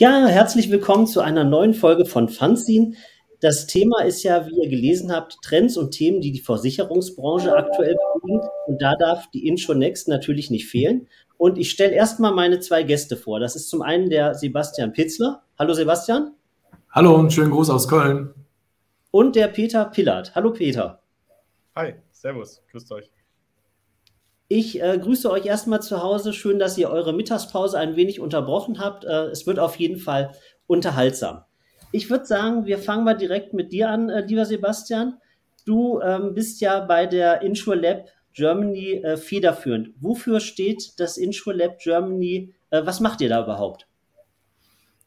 Ja, herzlich willkommen zu einer neuen Folge von Fanzine. Das Thema ist ja, wie ihr gelesen habt, Trends und Themen, die die Versicherungsbranche aktuell bewegen. Und da darf die Intro Next natürlich nicht fehlen. Und ich stelle erstmal meine zwei Gäste vor. Das ist zum einen der Sebastian Pitzler. Hallo Sebastian. Hallo und schönen Gruß aus Köln. Und der Peter Pillard. Hallo Peter. Hi, Servus, grüßt euch. Ich äh, grüße euch erstmal zu Hause. Schön, dass ihr eure Mittagspause ein wenig unterbrochen habt. Äh, es wird auf jeden Fall unterhaltsam. Ich würde sagen, wir fangen mal direkt mit dir an, äh, lieber Sebastian. Du ähm, bist ja bei der InsurLab Germany äh, federführend. Wofür steht das InsurLab Germany? Äh, was macht ihr da überhaupt?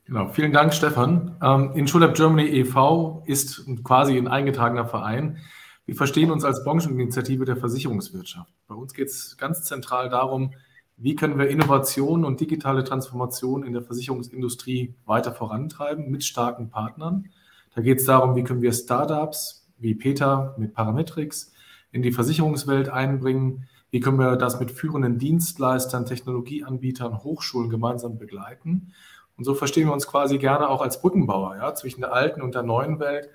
Genau, vielen Dank, Stefan. Ähm, InsurLab Germany e.V. ist quasi ein eingetragener Verein wir verstehen uns als Brancheninitiative der Versicherungswirtschaft. Bei uns geht es ganz zentral darum, wie können wir Innovation und digitale Transformation in der Versicherungsindustrie weiter vorantreiben mit starken Partnern. Da geht es darum, wie können wir Startups wie Peter mit Parametrics in die Versicherungswelt einbringen, wie können wir das mit führenden Dienstleistern, Technologieanbietern, Hochschulen gemeinsam begleiten. Und so verstehen wir uns quasi gerne auch als Brückenbauer ja, zwischen der alten und der neuen Welt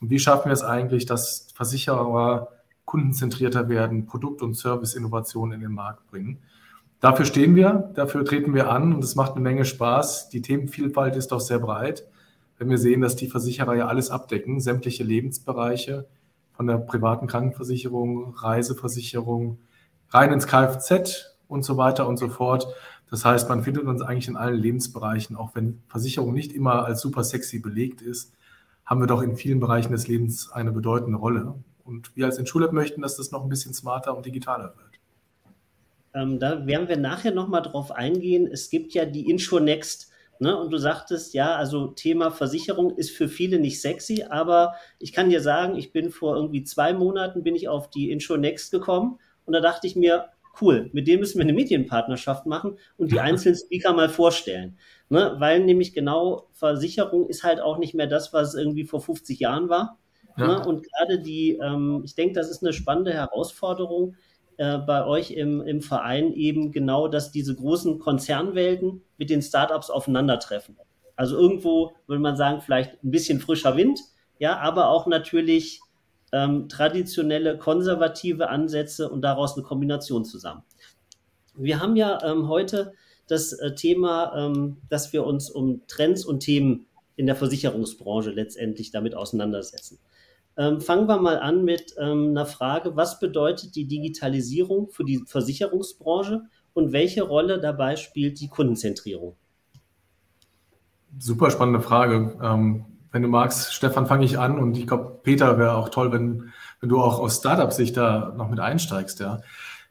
und wie schaffen wir es eigentlich, dass Versicherer kundenzentrierter werden, Produkt- und Service-Innovationen in den Markt bringen? Dafür stehen wir, dafür treten wir an und es macht eine Menge Spaß. Die Themenvielfalt ist doch sehr breit. Wenn wir sehen, dass die Versicherer ja alles abdecken, sämtliche Lebensbereiche, von der privaten Krankenversicherung, Reiseversicherung, rein ins Kfz und so weiter und so fort. Das heißt, man findet uns eigentlich in allen Lebensbereichen, auch wenn Versicherung nicht immer als super sexy belegt ist, haben wir doch in vielen Bereichen des Lebens eine bedeutende Rolle. Und wir als InSchulab möchten, dass das noch ein bisschen smarter und digitaler wird. Ähm, da werden wir nachher nochmal drauf eingehen. Es gibt ja die InsurNext. Ne? Und du sagtest, ja, also Thema Versicherung ist für viele nicht sexy, aber ich kann dir sagen, ich bin vor irgendwie zwei Monaten bin ich auf die InsurNext gekommen und da dachte ich mir, cool, mit dem müssen wir eine Medienpartnerschaft machen und die einzelnen Speaker mal vorstellen. Ne? Weil nämlich genau Versicherung ist halt auch nicht mehr das, was irgendwie vor 50 Jahren war. Ja. Ne? Und gerade die, ähm, ich denke, das ist eine spannende Herausforderung äh, bei euch im, im Verein eben genau, dass diese großen Konzernwelten mit den Startups aufeinandertreffen. Also irgendwo würde man sagen, vielleicht ein bisschen frischer Wind, ja, aber auch natürlich ähm, traditionelle konservative Ansätze und daraus eine Kombination zusammen. Wir haben ja ähm, heute das äh, Thema, ähm, dass wir uns um Trends und Themen in der Versicherungsbranche letztendlich damit auseinandersetzen. Ähm, fangen wir mal an mit ähm, einer Frage, was bedeutet die Digitalisierung für die Versicherungsbranche und welche Rolle dabei spielt die Kundenzentrierung? Super spannende Frage. Ähm, wenn du magst, Stefan, fange ich an und ich glaube, Peter wäre auch toll, wenn, wenn du auch aus Startup-Sicht da noch mit einsteigst. Ja.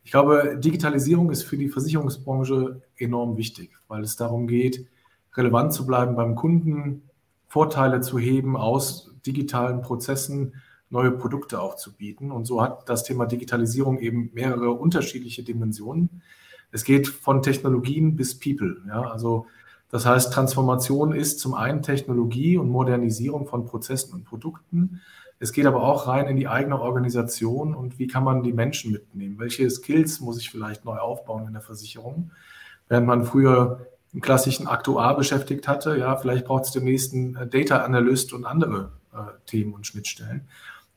Ich glaube, Digitalisierung ist für die Versicherungsbranche enorm wichtig, weil es darum geht, relevant zu bleiben beim Kunden, Vorteile zu heben aus digitalen Prozessen, neue Produkte auch zu bieten. Und so hat das Thema Digitalisierung eben mehrere unterschiedliche Dimensionen. Es geht von Technologien bis People. Ja, also das heißt, Transformation ist zum einen Technologie und Modernisierung von Prozessen und Produkten. Es geht aber auch rein in die eigene Organisation und wie kann man die Menschen mitnehmen? Welche Skills muss ich vielleicht neu aufbauen in der Versicherung? Während man früher einen klassischen Aktuar beschäftigt hatte, ja, vielleicht braucht es demnächst einen äh, Data Analyst und andere äh, Themen und Schnittstellen.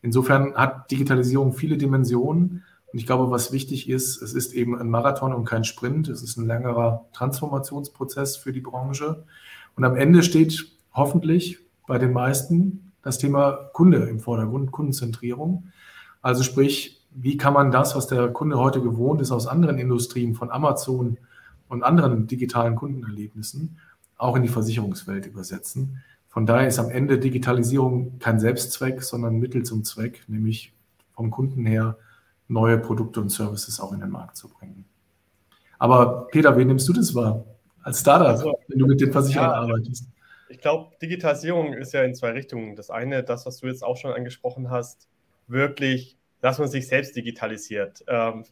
Insofern hat Digitalisierung viele Dimensionen. Und ich glaube, was wichtig ist, es ist eben ein Marathon und kein Sprint. Es ist ein längerer Transformationsprozess für die Branche. Und am Ende steht hoffentlich bei den meisten das Thema Kunde im Vordergrund, Kundenzentrierung. Also sprich, wie kann man das, was der Kunde heute gewohnt ist aus anderen Industrien, von Amazon und anderen digitalen Kundenerlebnissen, auch in die Versicherungswelt übersetzen. Von daher ist am Ende Digitalisierung kein Selbstzweck, sondern Mittel zum Zweck, nämlich vom Kunden her neue Produkte und Services auch in den Markt zu bringen. Aber Peter, wie nimmst du das wahr als Startup, also, wenn du mit den Versicherern ja, arbeitest? Ich glaube, Digitalisierung ist ja in zwei Richtungen. Das eine, das, was du jetzt auch schon angesprochen hast, wirklich, dass man sich selbst digitalisiert. Ähm,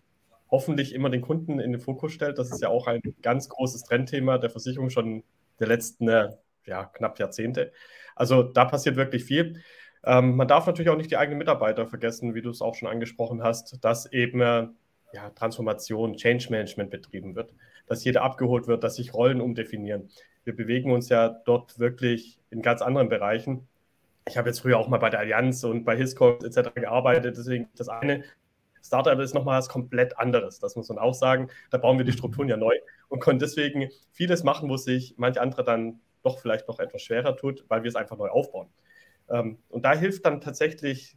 hoffentlich immer den Kunden in den Fokus stellt. Das ist ja auch ein ganz großes Trendthema der Versicherung schon der letzten äh, ja, knapp Jahrzehnte. Also da passiert wirklich viel. Ähm, man darf natürlich auch nicht die eigenen Mitarbeiter vergessen, wie du es auch schon angesprochen hast, dass eben äh, ja, Transformation, Change Management betrieben wird, dass jeder abgeholt wird, dass sich Rollen umdefinieren. wir bewegen uns ja dort wirklich in ganz anderen Bereichen. Ich habe jetzt früher auch mal bei der Allianz und bei Hiscox etc. gearbeitet, deswegen das eine Startup ist nochmal was komplett anderes. Das muss man auch sagen. Da bauen wir die Strukturen ja neu und können deswegen vieles machen, wo sich manche andere dann doch vielleicht noch etwas schwerer tut, weil wir es einfach neu aufbauen. Ähm, und da hilft dann tatsächlich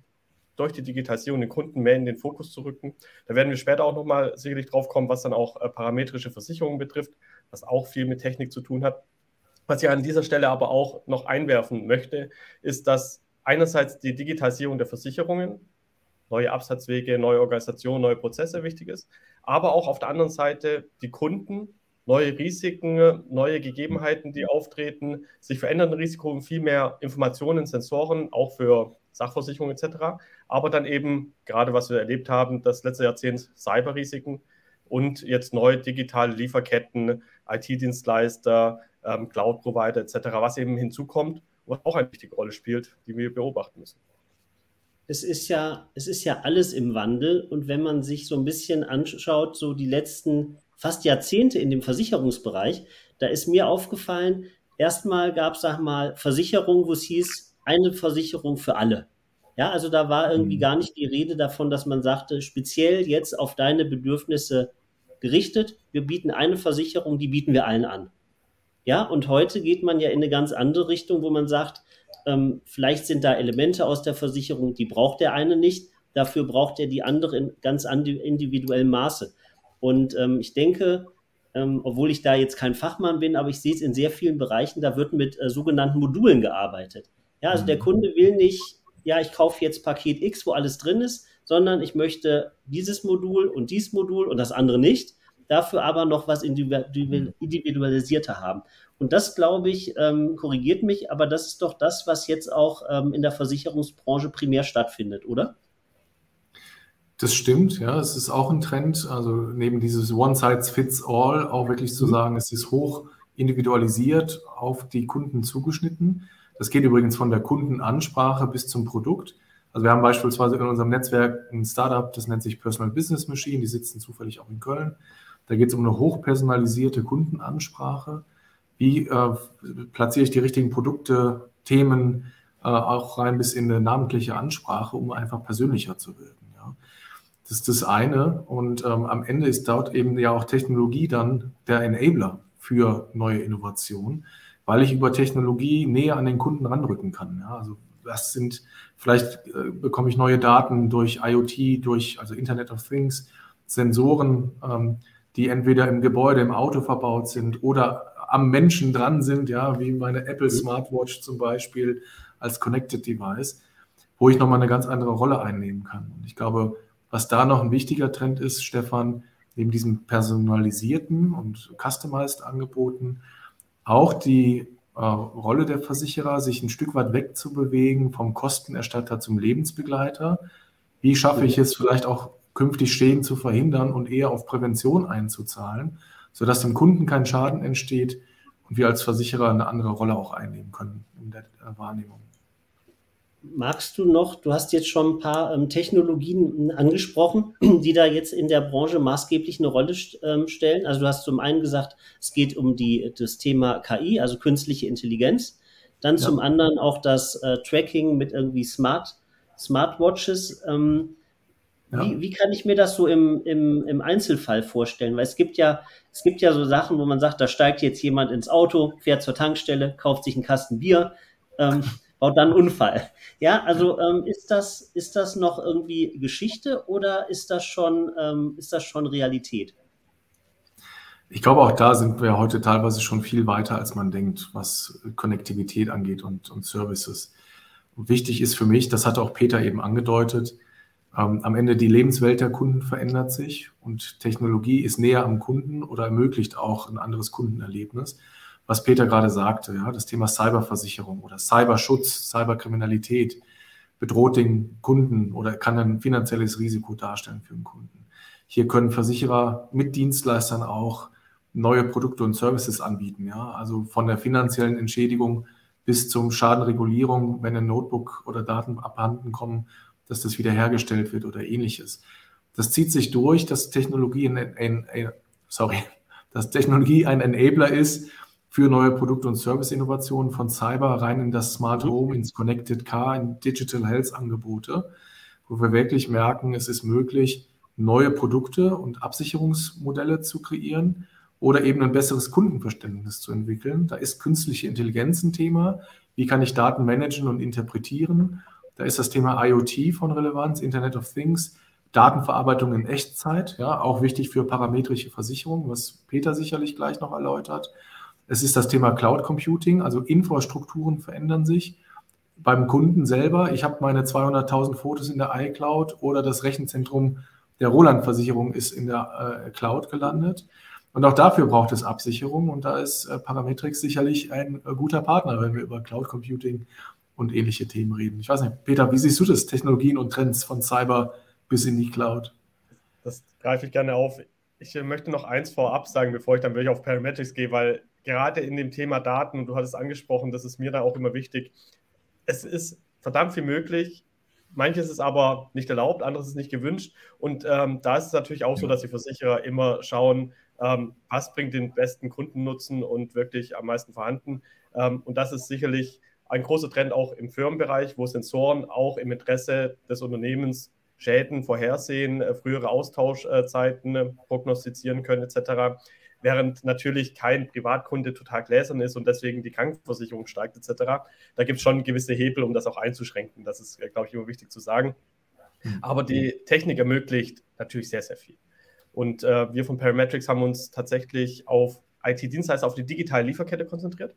durch die Digitalisierung den Kunden mehr in den Fokus zu rücken. Da werden wir später auch nochmal sicherlich drauf kommen, was dann auch äh, parametrische Versicherungen betrifft, was auch viel mit Technik zu tun hat. Was ich an dieser Stelle aber auch noch einwerfen möchte, ist, dass einerseits die Digitalisierung der Versicherungen, neue Absatzwege, neue Organisationen, neue Prozesse wichtig ist, aber auch auf der anderen Seite die Kunden neue Risiken, neue Gegebenheiten, die auftreten, sich verändernde Risiken, viel mehr Informationen, Sensoren, auch für Sachversicherungen etc. Aber dann eben, gerade was wir erlebt haben, das letzte Jahrzehnt Cyberrisiken und jetzt neue digitale Lieferketten, IT-Dienstleister, ähm, Cloud-Provider etc., was eben hinzukommt, was auch eine wichtige Rolle spielt, die wir beobachten müssen. Es ist ja, es ist ja alles im Wandel und wenn man sich so ein bisschen anschaut, so die letzten fast Jahrzehnte in dem Versicherungsbereich, da ist mir aufgefallen, erstmal gab es, sag mal, Versicherungen, wo es hieß, eine Versicherung für alle. Ja, also da war irgendwie mhm. gar nicht die Rede davon, dass man sagte, speziell jetzt auf deine Bedürfnisse gerichtet, wir bieten eine Versicherung, die bieten wir allen an. Ja, und heute geht man ja in eine ganz andere Richtung, wo man sagt, ähm, vielleicht sind da Elemente aus der Versicherung, die braucht der eine nicht, dafür braucht er die andere in ganz individuellem Maße. Und ähm, ich denke, ähm, obwohl ich da jetzt kein Fachmann bin, aber ich sehe es in sehr vielen Bereichen, da wird mit äh, sogenannten Modulen gearbeitet. Ja, also mhm. der Kunde will nicht, ja, ich kaufe jetzt Paket X, wo alles drin ist, sondern ich möchte dieses Modul und dieses Modul und das andere nicht, dafür aber noch was individualisierter haben. Und das, glaube ich, ähm, korrigiert mich, aber das ist doch das, was jetzt auch ähm, in der Versicherungsbranche primär stattfindet, oder? Das stimmt, ja. Es ist auch ein Trend, also neben dieses One Size Fits All auch wirklich zu mhm. sagen, es ist hoch individualisiert auf die Kunden zugeschnitten. Das geht übrigens von der Kundenansprache bis zum Produkt. Also wir haben beispielsweise in unserem Netzwerk ein Startup, das nennt sich Personal Business Machine, die sitzen zufällig auch in Köln. Da geht es um eine hochpersonalisierte Kundenansprache. Wie äh, platziere ich die richtigen Produkte, Themen äh, auch rein bis in eine namentliche Ansprache, um einfach persönlicher zu wirken. Das ist das eine. Und ähm, am Ende ist dort eben ja auch Technologie dann der Enabler für neue Innovationen, weil ich über Technologie näher an den Kunden ranrücken kann. Ja, also das sind, vielleicht äh, bekomme ich neue Daten durch IoT, durch also Internet of Things, Sensoren, ähm, die entweder im Gebäude, im Auto verbaut sind oder am Menschen dran sind, ja, wie meine Apple Smartwatch zum Beispiel als Connected Device, wo ich nochmal eine ganz andere Rolle einnehmen kann. Und ich glaube, was da noch ein wichtiger Trend ist, Stefan, neben diesem personalisierten und customized Angeboten, auch die äh, Rolle der Versicherer, sich ein Stück weit wegzubewegen vom Kostenerstatter zum Lebensbegleiter. Wie schaffe ich es vielleicht auch künftig Schäden zu verhindern und eher auf Prävention einzuzahlen, sodass dem Kunden kein Schaden entsteht und wir als Versicherer eine andere Rolle auch einnehmen können in der Wahrnehmung magst du noch, du hast jetzt schon ein paar ähm, Technologien angesprochen, die da jetzt in der Branche maßgeblich eine Rolle ähm, stellen. Also du hast zum einen gesagt, es geht um die, das Thema KI, also künstliche Intelligenz. Dann ja. zum anderen auch das äh, Tracking mit irgendwie Smart, Smartwatches. Ähm, ja. wie, wie, kann ich mir das so im, im, im Einzelfall vorstellen? Weil es gibt ja, es gibt ja so Sachen, wo man sagt, da steigt jetzt jemand ins Auto, fährt zur Tankstelle, kauft sich einen Kasten Bier. Baut dann einen Unfall. Ja, also ähm, ist, das, ist das noch irgendwie Geschichte oder ist das schon, ähm, ist das schon Realität? Ich glaube, auch da sind wir heute teilweise schon viel weiter, als man denkt, was Konnektivität angeht und, und Services. Und wichtig ist für mich, das hatte auch Peter eben angedeutet, ähm, am Ende die Lebenswelt der Kunden verändert sich und Technologie ist näher am Kunden oder ermöglicht auch ein anderes Kundenerlebnis was Peter gerade sagte, ja, das Thema Cyberversicherung oder Cyberschutz, Cyberkriminalität bedroht den Kunden oder kann ein finanzielles Risiko darstellen für den Kunden. Hier können Versicherer mit Dienstleistern auch neue Produkte und Services anbieten, ja, also von der finanziellen Entschädigung bis zum Schadenregulierung, wenn ein Notebook oder Daten abhanden kommen, dass das wiederhergestellt wird oder ähnliches. Das zieht sich durch, dass Technologie ein, ein, ein sorry, dass Technologie ein Enabler ist für neue Produkt- und Service-Innovationen von Cyber rein in das Smart mhm. Home, ins Connected Car, in Digital Health-Angebote, wo wir wirklich merken, es ist möglich, neue Produkte und Absicherungsmodelle zu kreieren oder eben ein besseres Kundenverständnis zu entwickeln. Da ist künstliche Intelligenz ein Thema. Wie kann ich Daten managen und interpretieren? Da ist das Thema IoT von Relevanz, Internet of Things, Datenverarbeitung in Echtzeit, ja, auch wichtig für parametrische Versicherungen, was Peter sicherlich gleich noch erläutert. Es ist das Thema Cloud Computing, also Infrastrukturen verändern sich. Beim Kunden selber, ich habe meine 200.000 Fotos in der iCloud oder das Rechenzentrum der Roland-Versicherung ist in der äh, Cloud gelandet. Und auch dafür braucht es Absicherung und da ist äh, Parametrix sicherlich ein äh, guter Partner, wenn wir über Cloud Computing und ähnliche Themen reden. Ich weiß nicht, Peter, wie siehst du das, Technologien und Trends von Cyber bis in die Cloud? Das greife ich gerne auf. Ich möchte noch eins vorab sagen, bevor ich dann wirklich auf Parametrics gehe, weil gerade in dem Thema Daten, und du hattest angesprochen, das ist mir da auch immer wichtig, es ist verdammt viel möglich. Manches ist aber nicht erlaubt, anderes ist nicht gewünscht. Und ähm, da ist es natürlich auch so, dass die Versicherer immer schauen, ähm, was bringt den besten Kundennutzen und wirklich am meisten vorhanden. Ähm, und das ist sicherlich ein großer Trend auch im Firmenbereich, wo Sensoren auch im Interesse des Unternehmens Schäden vorhersehen, äh, frühere Austauschzeiten äh, prognostizieren können etc während natürlich kein Privatkunde total gläsern ist und deswegen die Krankenversicherung steigt etc. Da gibt es schon gewisse Hebel, um das auch einzuschränken. Das ist, glaube ich, immer wichtig zu sagen. Mhm. Aber die Technik ermöglicht natürlich sehr, sehr viel. Und äh, wir von Parametrics haben uns tatsächlich auf IT-Dienstleister, auf die digitale Lieferkette konzentriert.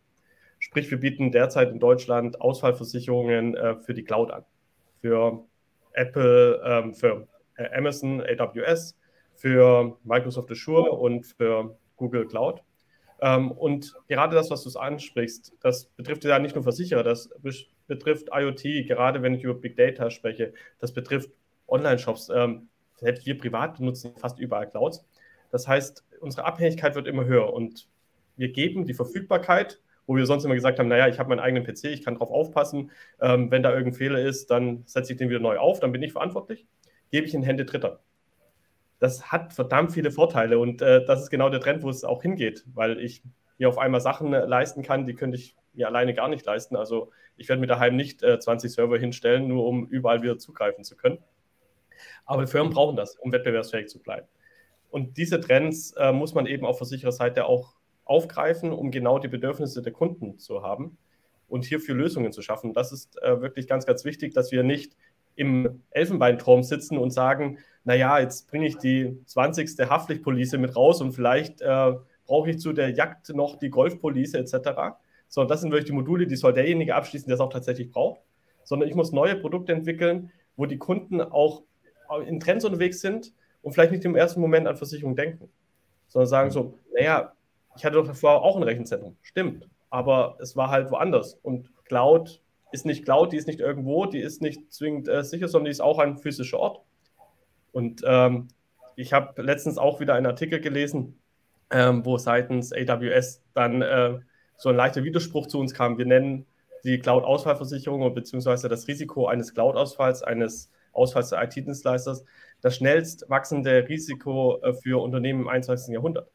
Sprich, wir bieten derzeit in Deutschland Ausfallversicherungen äh, für die Cloud an. Für Apple, ähm, für äh, Amazon, AWS, für Microsoft Azure und für Google Cloud. Ähm, und gerade das, was du ansprichst, das betrifft ja nicht nur Versicherer, das betrifft IoT, gerade wenn ich über Big Data spreche, das betrifft Online-Shops. Ähm, selbst wir privat benutzen fast überall Clouds. Das heißt, unsere Abhängigkeit wird immer höher und wir geben die Verfügbarkeit, wo wir sonst immer gesagt haben, naja, ich habe meinen eigenen PC, ich kann darauf aufpassen, ähm, wenn da irgendein Fehler ist, dann setze ich den wieder neu auf, dann bin ich verantwortlich, gebe ich in Hände Dritter das hat verdammt viele Vorteile und äh, das ist genau der Trend, wo es auch hingeht, weil ich mir auf einmal Sachen äh, leisten kann, die könnte ich mir alleine gar nicht leisten. Also ich werde mir daheim nicht äh, 20 Server hinstellen, nur um überall wieder zugreifen zu können. Aber Firmen brauchen das, um wettbewerbsfähig zu bleiben. Und diese Trends äh, muss man eben auf Versichererseite auch aufgreifen, um genau die Bedürfnisse der Kunden zu haben und hierfür Lösungen zu schaffen. Das ist äh, wirklich ganz, ganz wichtig, dass wir nicht im Elfenbeinturm sitzen und sagen, naja, jetzt bringe ich die 20. Haftpflichtpolice mit raus und vielleicht äh, brauche ich zu der Jagd noch die Golfpolice etc. Sondern das sind wirklich die Module, die soll derjenige abschließen, der es auch tatsächlich braucht. Sondern ich muss neue Produkte entwickeln, wo die Kunden auch in Trends unterwegs sind und vielleicht nicht im ersten Moment an Versicherung denken, sondern sagen so, naja, ich hatte doch davor auch ein Rechenzentrum. Stimmt, aber es war halt woanders. Und Cloud ist nicht Cloud, die ist nicht irgendwo, die ist nicht zwingend äh, sicher, sondern die ist auch ein physischer Ort. Und ähm, ich habe letztens auch wieder einen Artikel gelesen, ähm, wo seitens AWS dann äh, so ein leichter Widerspruch zu uns kam. Wir nennen die Cloud-Ausfallversicherung beziehungsweise das Risiko eines Cloud-Ausfalls, eines Ausfalls der IT-Dienstleisters, das schnellst wachsende Risiko äh, für Unternehmen im 21. Jahrhundert.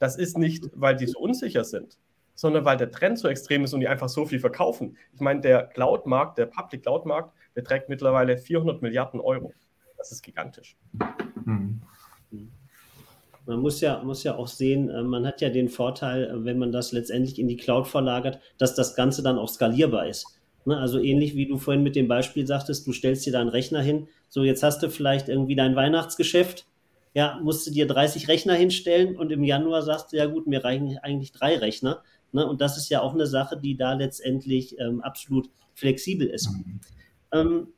Das ist nicht, weil die so unsicher sind, sondern weil der Trend so extrem ist und die einfach so viel verkaufen. Ich meine, der Cloud-Markt, der Public Cloud-Markt beträgt mittlerweile 400 Milliarden Euro. Das ist gigantisch. Mhm. Man muss ja, muss ja auch sehen, äh, man hat ja den Vorteil, äh, wenn man das letztendlich in die Cloud verlagert, dass das Ganze dann auch skalierbar ist. Ne, also ähnlich wie du vorhin mit dem Beispiel sagtest, du stellst dir da einen Rechner hin, so jetzt hast du vielleicht irgendwie dein Weihnachtsgeschäft, ja, musst du dir 30 Rechner hinstellen und im Januar sagst du, ja gut, mir reichen eigentlich drei Rechner. Ne? Und das ist ja auch eine Sache, die da letztendlich ähm, absolut flexibel ist. Mhm. Ähm,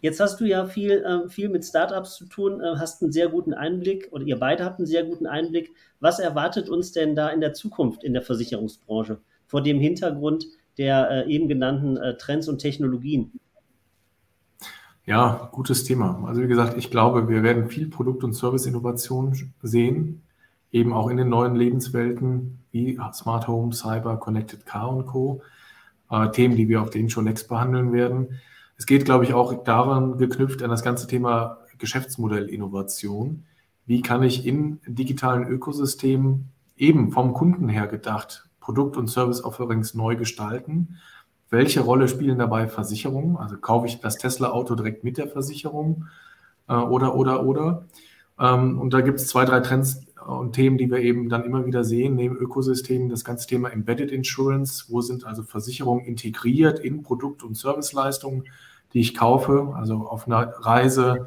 jetzt hast du ja viel, äh, viel mit Startups zu tun, äh, hast einen sehr guten Einblick oder ihr beide habt einen sehr guten Einblick. Was erwartet uns denn da in der Zukunft in der Versicherungsbranche vor dem Hintergrund der äh, eben genannten äh, Trends und Technologien? Ja, gutes Thema. Also wie gesagt, ich glaube, wir werden viel Produkt- und Service-Innovation sehen, eben auch in den neuen Lebenswelten wie Smart Home, Cyber, Connected Car und Co. Äh, Themen, die wir auf den schon next behandeln werden. Es geht, glaube ich, auch daran geknüpft an das ganze Thema Geschäftsmodellinnovation. Wie kann ich in digitalen Ökosystemen eben vom Kunden her gedacht Produkt- und Service-Offerings neu gestalten. Welche Rolle spielen dabei Versicherungen? Also kaufe ich das Tesla-Auto direkt mit der Versicherung äh, oder, oder, oder? Ähm, und da gibt es zwei, drei Trends und Themen, die wir eben dann immer wieder sehen, neben Ökosystemen, das ganze Thema Embedded Insurance. Wo sind also Versicherungen integriert in Produkt- und Serviceleistungen, die ich kaufe, also auf einer Reise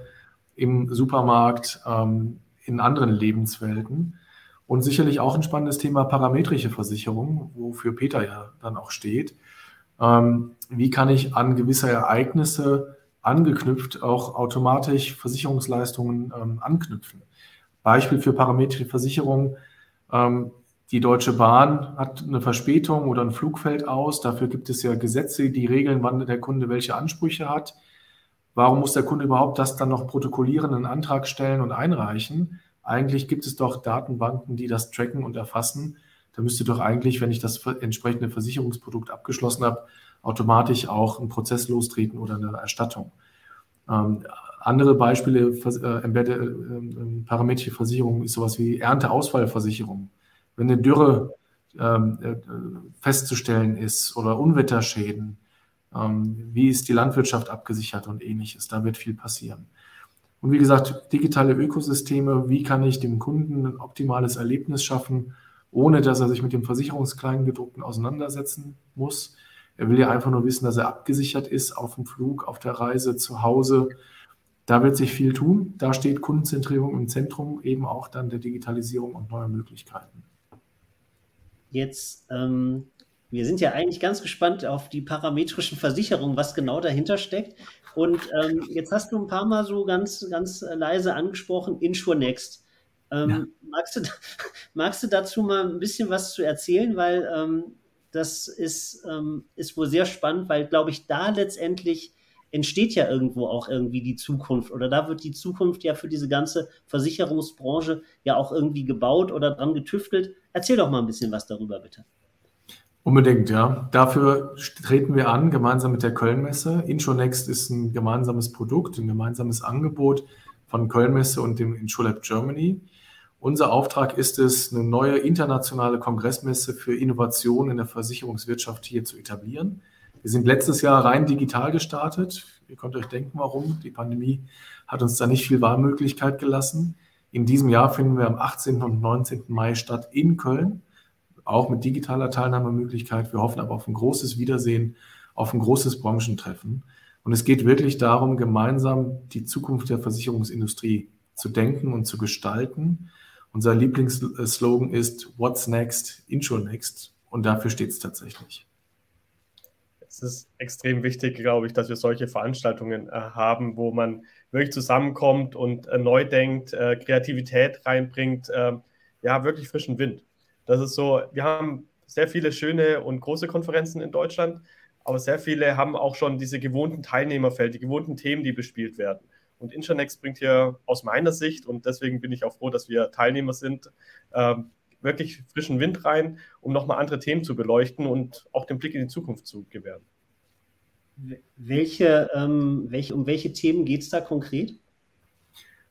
im Supermarkt, ähm, in anderen Lebenswelten. Und sicherlich auch ein spannendes Thema parametrische Versicherung, wofür Peter ja dann auch steht. Ähm, wie kann ich an gewisse Ereignisse angeknüpft auch automatisch Versicherungsleistungen ähm, anknüpfen? Beispiel für parametrische Versicherung. Ähm, die Deutsche Bahn hat eine Verspätung oder ein Flug fällt aus. Dafür gibt es ja Gesetze, die regeln, wann der Kunde welche Ansprüche hat. Warum muss der Kunde überhaupt das dann noch protokollieren, einen Antrag stellen und einreichen? Eigentlich gibt es doch Datenbanken, die das tracken und erfassen. Da müsste doch eigentlich, wenn ich das entsprechende Versicherungsprodukt abgeschlossen habe, automatisch auch ein Prozess lostreten oder eine Erstattung. Ähm, andere Beispiele, äh, äh, parametrische Versicherung ist sowas wie Ernteausfallversicherung. Wenn eine Dürre ähm, äh, festzustellen ist oder Unwetterschäden, ähm, wie ist die Landwirtschaft abgesichert und ähnliches, da wird viel passieren. Und wie gesagt, digitale Ökosysteme, wie kann ich dem Kunden ein optimales Erlebnis schaffen, ohne dass er sich mit dem Versicherungskleingedruckten auseinandersetzen muss. Er will ja einfach nur wissen, dass er abgesichert ist auf dem Flug, auf der Reise, zu Hause. Da wird sich viel tun. Da steht Kundenzentrierung im Zentrum, eben auch dann der Digitalisierung und neuer Möglichkeiten. Jetzt ähm, wir sind ja eigentlich ganz gespannt auf die parametrischen Versicherungen, was genau dahinter steckt. Und ähm, jetzt hast du ein paar Mal so ganz, ganz leise angesprochen, InsureNext. Ähm, ja. magst, du, magst du dazu mal ein bisschen was zu erzählen? Weil ähm, das ist, ähm, ist wohl sehr spannend, weil, glaube ich, da letztendlich entsteht ja irgendwo auch irgendwie die Zukunft oder da wird die Zukunft ja für diese ganze Versicherungsbranche ja auch irgendwie gebaut oder dran getüftelt. Erzähl doch mal ein bisschen was darüber, bitte. Unbedingt, ja. Dafür treten wir an, gemeinsam mit der Kölnmesse. InsurNext ist ein gemeinsames Produkt, ein gemeinsames Angebot von Kölnmesse und dem InsurLab Germany. Unser Auftrag ist es, eine neue internationale Kongressmesse für Innovation in der Versicherungswirtschaft hier zu etablieren. Wir sind letztes Jahr rein digital gestartet. Ihr könnt euch denken, warum. Die Pandemie hat uns da nicht viel Wahlmöglichkeit gelassen. In diesem Jahr finden wir am 18. und 19. Mai statt in Köln auch mit digitaler Teilnahmemöglichkeit. Wir hoffen aber auf ein großes Wiedersehen, auf ein großes Branchentreffen. Und es geht wirklich darum, gemeinsam die Zukunft der Versicherungsindustrie zu denken und zu gestalten. Unser Lieblingsslogan ist What's Next? Insure Next. Und dafür steht es tatsächlich. Es ist extrem wichtig, glaube ich, dass wir solche Veranstaltungen äh, haben, wo man wirklich zusammenkommt und äh, neu denkt, äh, Kreativität reinbringt, äh, ja, wirklich frischen Wind. Das ist so, wir haben sehr viele schöne und große Konferenzen in Deutschland, aber sehr viele haben auch schon diese gewohnten Teilnehmerfeld, die gewohnten Themen, die bespielt werden. Und Intranext bringt hier aus meiner Sicht, und deswegen bin ich auch froh, dass wir Teilnehmer sind, ähm, wirklich frischen Wind rein, um nochmal andere Themen zu beleuchten und auch den Blick in die Zukunft zu gewähren. Welche, ähm, welche, um welche Themen geht es da konkret?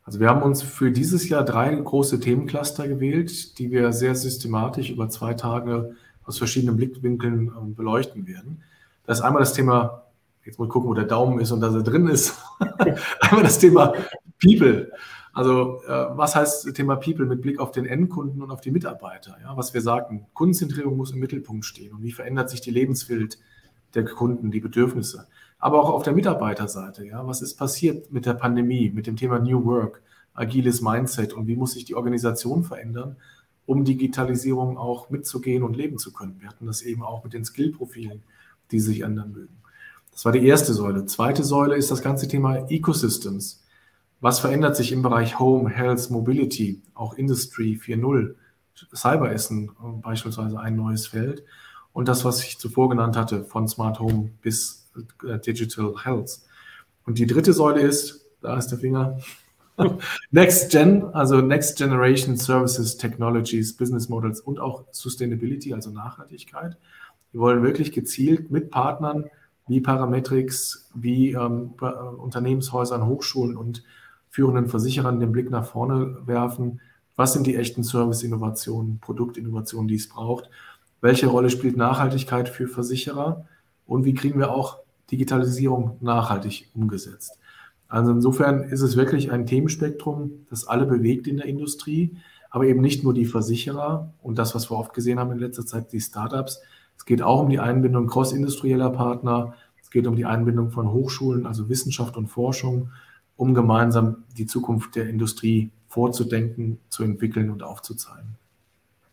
Also wir haben uns für dieses Jahr drei große Themencluster gewählt, die wir sehr systematisch über zwei Tage aus verschiedenen Blickwinkeln ähm, beleuchten werden. Das ist einmal das Thema, jetzt mal gucken, wo der Daumen ist und dass er drin ist. einmal das Thema People. Also äh, was heißt Thema People mit Blick auf den Endkunden und auf die Mitarbeiter? Ja, was wir sagten, Kundenzentrierung muss im Mittelpunkt stehen und wie verändert sich die Lebenswelt der Kunden, die Bedürfnisse aber auch auf der Mitarbeiterseite. Ja, was ist passiert mit der Pandemie, mit dem Thema New Work, agiles Mindset und wie muss sich die Organisation verändern, um Digitalisierung auch mitzugehen und leben zu können? Wir hatten das eben auch mit den Skillprofilen, die sich ändern mögen. Das war die erste Säule. Zweite Säule ist das ganze Thema Ecosystems. Was verändert sich im Bereich Home, Health, Mobility, auch Industry 4.0? Cyber ist ein, beispielsweise ein neues Feld. Und das, was ich zuvor genannt hatte, von Smart Home bis äh, Digital Health. Und die dritte Säule ist, da ist der Finger, Next Gen, also Next Generation Services, Technologies, Business Models und auch Sustainability, also Nachhaltigkeit. Wir wollen wirklich gezielt mit Partnern wie Parametrics, wie ähm, äh, Unternehmenshäusern, Hochschulen und führenden Versicherern den Blick nach vorne werfen. Was sind die echten Service-Innovationen, Produktinnovationen, die es braucht? welche Rolle spielt Nachhaltigkeit für Versicherer und wie kriegen wir auch Digitalisierung nachhaltig umgesetzt. Also insofern ist es wirklich ein Themenspektrum, das alle bewegt in der Industrie, aber eben nicht nur die Versicherer und das, was wir oft gesehen haben in letzter Zeit, die Startups. Es geht auch um die Einbindung crossindustrieller Partner, es geht um die Einbindung von Hochschulen, also Wissenschaft und Forschung, um gemeinsam die Zukunft der Industrie vorzudenken, zu entwickeln und aufzuzeigen.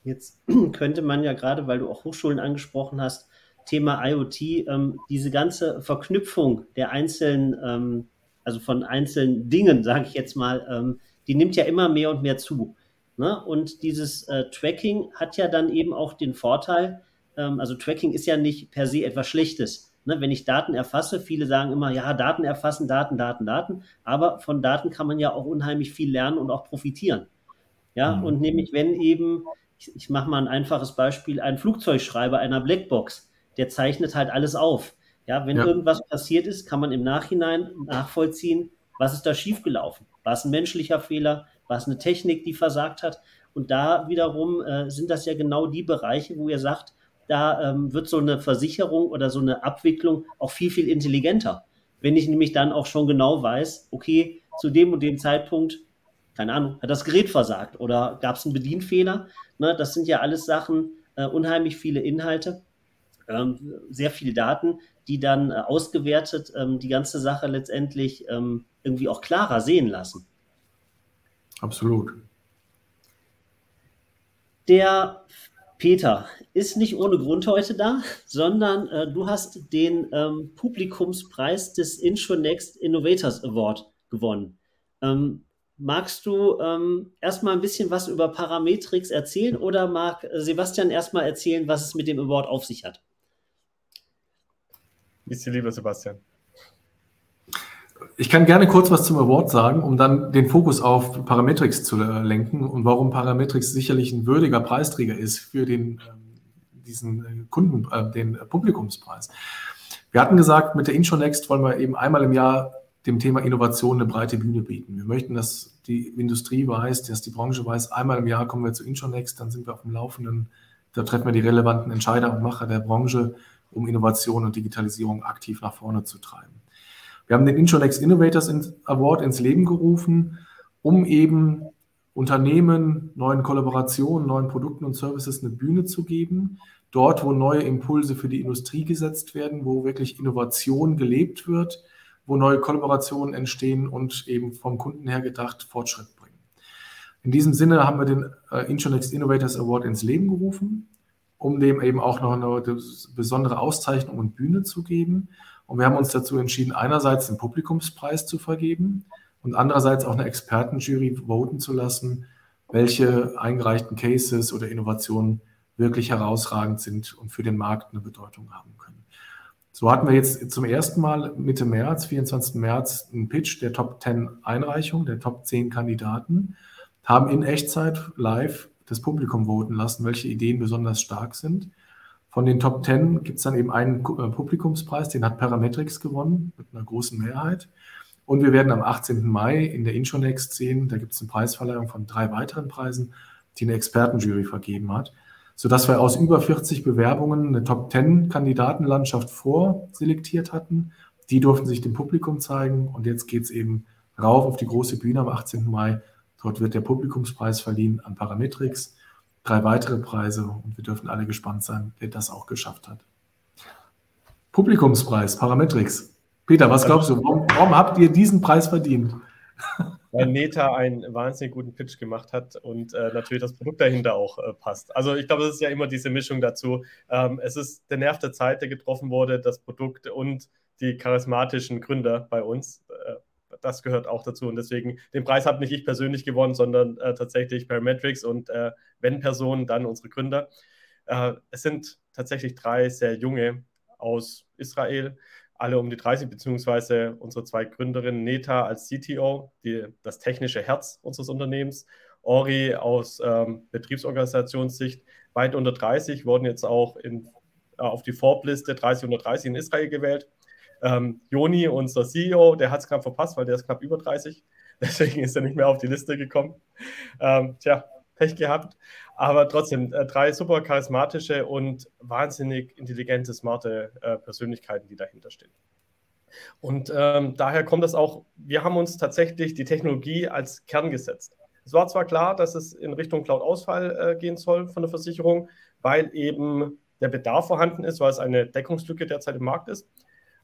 Jetzt könnte man ja gerade, weil du auch Hochschulen angesprochen hast, Thema IoT, ähm, diese ganze Verknüpfung der einzelnen, ähm, also von einzelnen Dingen, sage ich jetzt mal, ähm, die nimmt ja immer mehr und mehr zu. Ne? Und dieses äh, Tracking hat ja dann eben auch den Vorteil, ähm, also Tracking ist ja nicht per se etwas Schlechtes. Ne? Wenn ich Daten erfasse, viele sagen immer, ja, Daten erfassen, Daten, Daten, Daten, aber von Daten kann man ja auch unheimlich viel lernen und auch profitieren. Ja, mhm. und nämlich wenn eben, ich, ich mache mal ein einfaches Beispiel, ein Flugzeugschreiber einer Blackbox, der zeichnet halt alles auf. Ja, wenn ja. irgendwas passiert ist, kann man im Nachhinein nachvollziehen, was ist da schiefgelaufen? War es ein menschlicher Fehler? War es eine Technik, die versagt hat? Und da wiederum äh, sind das ja genau die Bereiche, wo ihr sagt, da ähm, wird so eine Versicherung oder so eine Abwicklung auch viel, viel intelligenter. Wenn ich nämlich dann auch schon genau weiß, okay, zu dem und dem Zeitpunkt, keine Ahnung, hat das Gerät versagt oder gab es einen Bedienfehler? Ne, das sind ja alles Sachen, äh, unheimlich viele Inhalte, ähm, sehr viele Daten, die dann äh, ausgewertet ähm, die ganze Sache letztendlich ähm, irgendwie auch klarer sehen lassen. Absolut. Der Peter ist nicht ohne Grund heute da, sondern äh, du hast den ähm, Publikumspreis des Intronext Innovators Award gewonnen. Ähm, magst du ähm, erstmal ein bisschen was über Parametrix erzählen oder mag Sebastian erstmal erzählen, was es mit dem Award auf sich hat? Dir lieber, Sebastian. Ich kann gerne kurz was zum Award sagen, um dann den Fokus auf Parametrix zu lenken und warum Parametrix sicherlich ein würdiger Preisträger ist für den, ähm, diesen äh, Kunden, äh, den Publikumspreis. Wir hatten gesagt, mit der InsurNext wollen wir eben einmal im Jahr dem Thema Innovation eine breite Bühne bieten. Wir möchten, dass die Industrie weiß, dass die Branche weiß, einmal im Jahr kommen wir zu InsurNext, dann sind wir auf dem Laufenden, da treffen wir die relevanten Entscheider und Macher der Branche, um Innovation und Digitalisierung aktiv nach vorne zu treiben. Wir haben den Intronex Innovators Award ins Leben gerufen, um eben Unternehmen, neuen Kollaborationen, neuen Produkten und Services eine Bühne zu geben. Dort, wo neue Impulse für die Industrie gesetzt werden, wo wirklich Innovation gelebt wird, wo neue Kollaborationen entstehen und eben vom Kunden her gedacht Fortschritt bringen. In diesem Sinne haben wir den äh, Intronext Innovators Award ins Leben gerufen, um dem eben auch noch eine besondere Auszeichnung und Bühne zu geben. Und wir haben uns dazu entschieden, einerseits den Publikumspreis zu vergeben und andererseits auch eine Expertenjury voten zu lassen, welche eingereichten Cases oder Innovationen wirklich herausragend sind und für den Markt eine Bedeutung haben können. So hatten wir jetzt zum ersten Mal Mitte März, 24. März, einen Pitch der Top 10 Einreichung, der Top 10 Kandidaten, haben in Echtzeit live das Publikum voten lassen, welche Ideen besonders stark sind. Von den Top 10 gibt es dann eben einen äh, Publikumspreis, den hat Parametrics gewonnen mit einer großen Mehrheit. Und wir werden am 18. Mai in der Intronext sehen, da gibt es eine Preisverleihung von drei weiteren Preisen, die eine Expertenjury vergeben hat, sodass wir aus über 40 Bewerbungen eine Top 10 Kandidatenlandschaft vorselektiert hatten. Die durften sich dem Publikum zeigen und jetzt geht es eben rauf auf die große Bühne am 18. Mai. Dort wird der Publikumspreis verliehen an Parametrics drei weitere Preise und wir dürfen alle gespannt sein, wer das auch geschafft hat. Publikumspreis, Parametrix. Peter, was glaubst du, warum, warum habt ihr diesen Preis verdient? Weil Meta einen wahnsinnig guten Pitch gemacht hat und äh, natürlich das Produkt dahinter auch äh, passt. Also ich glaube, es ist ja immer diese Mischung dazu. Ähm, es ist der Nerv der Zeit, der getroffen wurde, das Produkt und die charismatischen Gründer bei uns. Äh, das gehört auch dazu. Und deswegen, den Preis habe nicht ich persönlich gewonnen, sondern äh, tatsächlich Parametrics und äh, wenn Personen, dann unsere Gründer. Äh, es sind tatsächlich drei sehr junge aus Israel, alle um die 30, beziehungsweise unsere zwei Gründerinnen, Neta als CTO, die, das technische Herz unseres Unternehmens, Ori aus ähm, Betriebsorganisationssicht, weit unter 30, wurden jetzt auch in, äh, auf die Forbes-Liste 30 unter 30 in Israel gewählt. Ähm, Joni, unser CEO, der hat es knapp verpasst, weil der ist knapp über 30. Deswegen ist er nicht mehr auf die Liste gekommen. Ähm, tja, Pech gehabt. Aber trotzdem, äh, drei super charismatische und wahnsinnig intelligente, smarte äh, Persönlichkeiten, die dahinter stehen. Und ähm, daher kommt das auch, wir haben uns tatsächlich die Technologie als Kern gesetzt. Es war zwar klar, dass es in Richtung Cloud-Ausfall äh, gehen soll von der Versicherung, weil eben der Bedarf vorhanden ist, weil es eine Deckungslücke derzeit im Markt ist.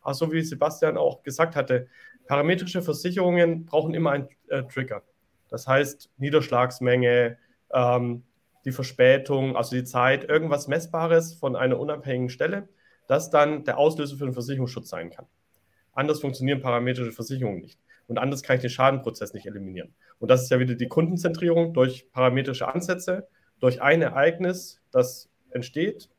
Aber so wie Sebastian auch gesagt hatte, parametrische Versicherungen brauchen immer einen äh, Trigger. Das heißt Niederschlagsmenge, ähm, die Verspätung, also die Zeit, irgendwas Messbares von einer unabhängigen Stelle, das dann der Auslöser für den Versicherungsschutz sein kann. Anders funktionieren parametrische Versicherungen nicht. Und anders kann ich den Schadenprozess nicht eliminieren. Und das ist ja wieder die Kundenzentrierung durch parametrische Ansätze, durch ein Ereignis, das entsteht,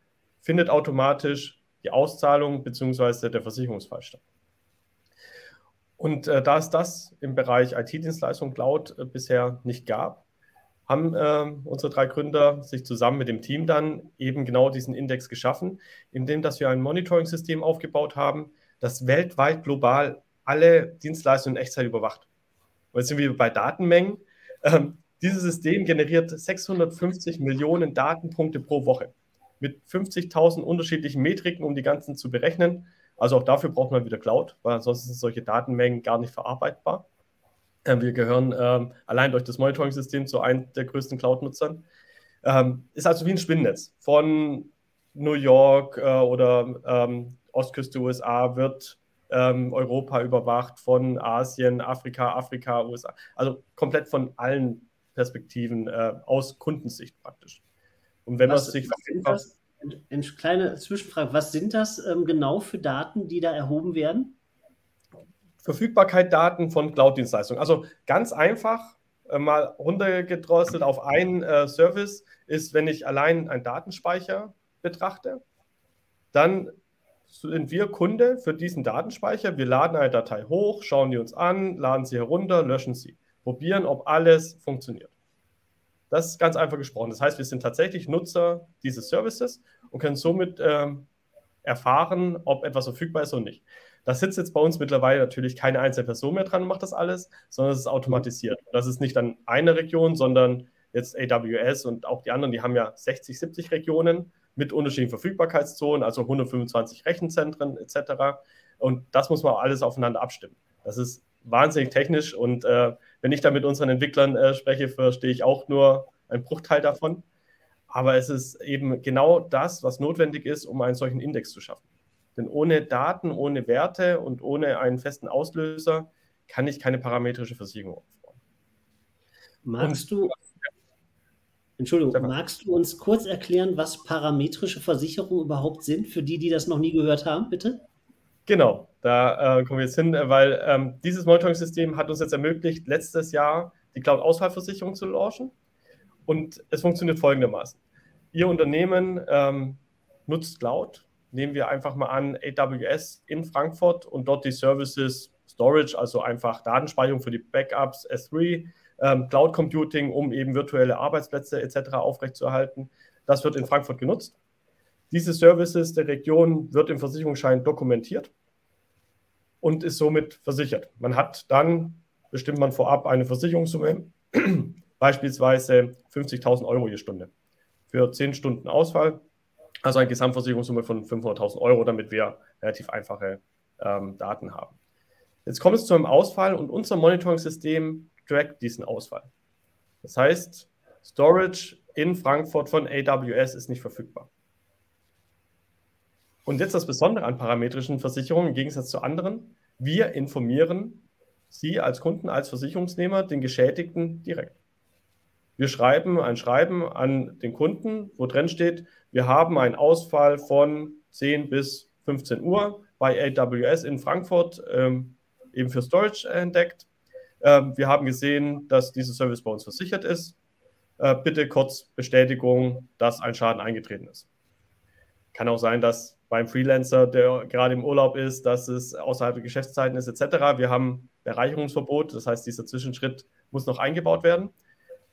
findet automatisch die Auszahlung bzw. der Versicherungsfall statt. Und äh, da es das im Bereich IT-Dienstleistung Cloud äh, bisher nicht gab, haben äh, unsere drei Gründer sich zusammen mit dem Team dann eben genau diesen Index geschaffen, indem dass wir ein Monitoring-System aufgebaut haben, das weltweit global alle Dienstleistungen in Echtzeit überwacht. Und jetzt sind wir bei Datenmengen. Ähm, dieses System generiert 650 Millionen Datenpunkte pro Woche mit 50.000 unterschiedlichen Metriken, um die ganzen zu berechnen. Also auch dafür braucht man wieder Cloud, weil ansonsten sind solche Datenmengen gar nicht verarbeitbar. Ähm, wir gehören ähm, allein durch das Monitoring-System zu einem der größten Cloud-Nutzern. Ähm, ist also wie ein Spinnnetz. Von New York äh, oder ähm, Ostküste USA wird ähm, Europa überwacht, von Asien, Afrika, Afrika, USA. Also komplett von allen Perspektiven äh, aus Kundensicht praktisch. Und wenn was, man sich was eine kleine Zwischenfrage, was sind das ähm, genau für Daten, die da erhoben werden? Verfügbarkeit Daten von Cloud-Dienstleistungen. Also ganz einfach äh, mal runtergedrosselt auf einen äh, Service ist, wenn ich allein einen Datenspeicher betrachte, dann sind wir Kunde für diesen Datenspeicher. Wir laden eine Datei hoch, schauen die uns an, laden sie herunter, löschen sie, probieren, ob alles funktioniert. Das ist ganz einfach gesprochen. Das heißt, wir sind tatsächlich Nutzer dieses Services und können somit ähm, erfahren, ob etwas verfügbar ist oder nicht. Da sitzt jetzt bei uns mittlerweile natürlich keine einzelne Person mehr dran und macht das alles, sondern es ist automatisiert. Das ist nicht dann eine Region, sondern jetzt AWS und auch die anderen, die haben ja 60, 70 Regionen mit unterschiedlichen Verfügbarkeitszonen, also 125 Rechenzentren etc. Und das muss man alles aufeinander abstimmen. Das ist wahnsinnig technisch und äh, wenn ich da mit unseren Entwicklern äh, spreche, verstehe ich auch nur einen Bruchteil davon. Aber es ist eben genau das, was notwendig ist, um einen solchen Index zu schaffen. Denn ohne Daten, ohne Werte und ohne einen festen Auslöser kann ich keine parametrische Versicherung aufbauen. Magst du, Entschuldigung, magst du uns kurz erklären, was parametrische Versicherungen überhaupt sind, für die, die das noch nie gehört haben, bitte? Genau, da äh, kommen wir jetzt hin, weil ähm, dieses Monitoring-System hat uns jetzt ermöglicht, letztes Jahr die Cloud-Ausfallversicherung zu launchen. Und es funktioniert folgendermaßen. Ihr Unternehmen ähm, nutzt Cloud, nehmen wir einfach mal an AWS in Frankfurt und dort die Services Storage, also einfach Datenspeicherung für die Backups, S3, ähm, Cloud Computing, um eben virtuelle Arbeitsplätze etc. aufrechtzuerhalten. Das wird in Frankfurt genutzt. Diese Services der Region wird im Versicherungsschein dokumentiert und ist somit versichert. Man hat dann, bestimmt man vorab eine Versicherungssumme, beispielsweise 50.000 Euro je Stunde für 10 Stunden Ausfall, also eine Gesamtversicherungssumme von 500.000 Euro, damit wir relativ einfache ähm, Daten haben. Jetzt kommt es zu einem Ausfall und unser Monitoring-System trackt diesen Ausfall. Das heißt, Storage in Frankfurt von AWS ist nicht verfügbar. Und jetzt das Besondere an parametrischen Versicherungen im Gegensatz zu anderen. Wir informieren Sie als Kunden, als Versicherungsnehmer, den Geschädigten direkt. Wir schreiben ein Schreiben an den Kunden, wo drin steht, wir haben einen Ausfall von 10 bis 15 Uhr bei AWS in Frankfurt ähm, eben für Storage entdeckt. Ähm, wir haben gesehen, dass dieser Service bei uns versichert ist. Äh, bitte kurz Bestätigung, dass ein Schaden eingetreten ist. Kann auch sein, dass beim Freelancer, der gerade im Urlaub ist, dass es außerhalb der Geschäftszeiten ist, etc. Wir haben Erreichungsverbot, das heißt, dieser Zwischenschritt muss noch eingebaut werden.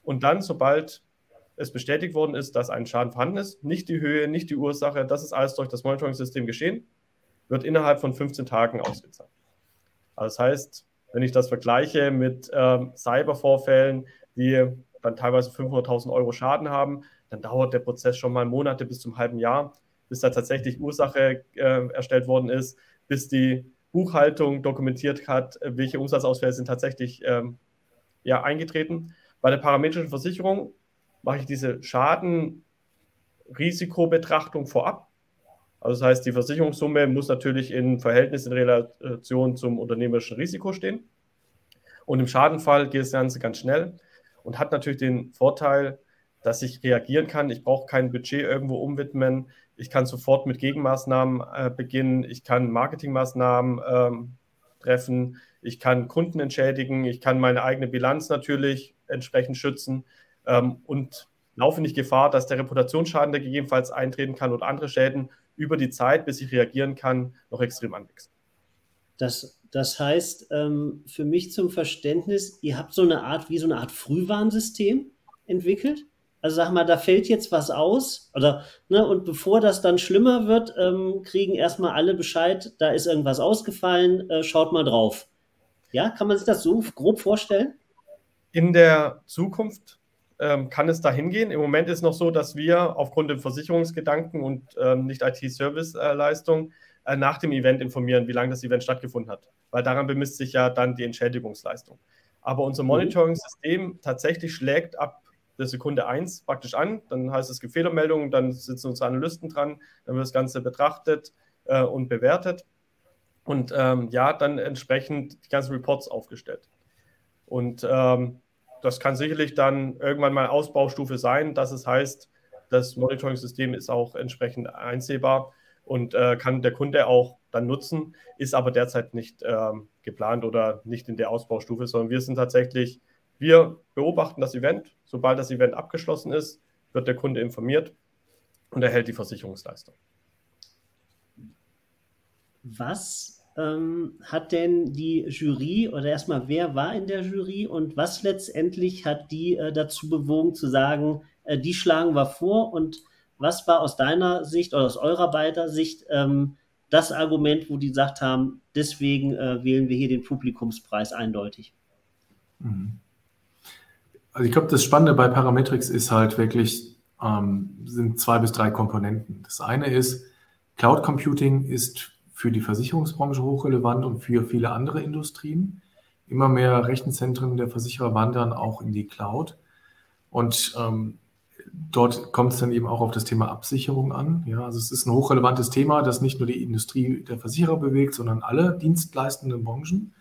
Und dann, sobald es bestätigt worden ist, dass ein Schaden vorhanden ist, nicht die Höhe, nicht die Ursache, das ist alles durch das Monitoring-System geschehen, wird innerhalb von 15 Tagen ausgezahlt. Also das heißt, wenn ich das vergleiche mit ähm, Cybervorfällen, die dann teilweise 500.000 Euro Schaden haben, dann dauert der Prozess schon mal Monate bis zum halben Jahr, bis da tatsächlich Ursache äh, erstellt worden ist, bis die Buchhaltung dokumentiert hat, welche Umsatzausfälle sind tatsächlich ähm, ja, eingetreten. Bei der parametrischen Versicherung mache ich diese Schadenrisikobetrachtung vorab. Also das heißt, die Versicherungssumme muss natürlich in Verhältnis, in Relation zum unternehmerischen Risiko stehen. Und im Schadenfall geht das Ganze ganz schnell und hat natürlich den Vorteil, dass ich reagieren kann. Ich brauche kein Budget irgendwo umwidmen. Ich kann sofort mit Gegenmaßnahmen äh, beginnen. Ich kann Marketingmaßnahmen ähm, treffen. Ich kann Kunden entschädigen. Ich kann meine eigene Bilanz natürlich entsprechend schützen ähm, und laufe nicht Gefahr, dass der Reputationsschaden, der gegebenenfalls eintreten kann oder andere Schäden über die Zeit, bis ich reagieren kann, noch extrem anwächst. Das, das heißt, ähm, für mich zum Verständnis, ihr habt so eine Art, wie so eine Art Frühwarnsystem entwickelt. Also sag mal, da fällt jetzt was aus, oder, ne, und bevor das dann schlimmer wird, ähm, kriegen erstmal alle Bescheid, da ist irgendwas ausgefallen, äh, schaut mal drauf. Ja, kann man sich das so grob vorstellen? In der Zukunft ähm, kann es dahin gehen. Im Moment ist noch so, dass wir aufgrund des Versicherungsgedanken und ähm, nicht IT-Service-Leistung äh, nach dem Event informieren, wie lange das Event stattgefunden hat. Weil daran bemisst sich ja dann die Entschädigungsleistung. Aber unser mhm. Monitoring-System tatsächlich schlägt ab der Sekunde 1 praktisch an. Dann heißt es, es gibt Fehlermeldungen, dann sitzen unsere Analysten dran, dann wird das Ganze betrachtet äh, und bewertet. Und ähm, ja, dann entsprechend die ganzen Reports aufgestellt. Und ähm, das kann sicherlich dann irgendwann mal Ausbaustufe sein, dass es heißt, das Monitoring-System ist auch entsprechend einsehbar und äh, kann der Kunde auch dann nutzen, ist aber derzeit nicht ähm, geplant oder nicht in der Ausbaustufe, sondern wir sind tatsächlich, wir beobachten das Event. Sobald das Event abgeschlossen ist, wird der Kunde informiert und erhält die Versicherungsleistung. Was ähm, hat denn die Jury oder erstmal wer war in der Jury und was letztendlich hat die äh, dazu bewogen zu sagen, äh, die schlagen wir vor und was war aus deiner Sicht oder aus eurer beider Sicht ähm, das Argument, wo die gesagt haben, deswegen äh, wählen wir hier den Publikumspreis eindeutig? Mhm. Also ich glaube, das Spannende bei Parametrics ist halt wirklich, ähm, sind zwei bis drei Komponenten. Das eine ist, Cloud Computing ist für die Versicherungsbranche hochrelevant und für viele andere Industrien. Immer mehr Rechenzentren der Versicherer wandern auch in die Cloud. Und ähm, dort kommt es dann eben auch auf das Thema Absicherung an. Ja, also es ist ein hochrelevantes Thema, das nicht nur die Industrie der Versicherer bewegt, sondern alle dienstleistenden Branchen.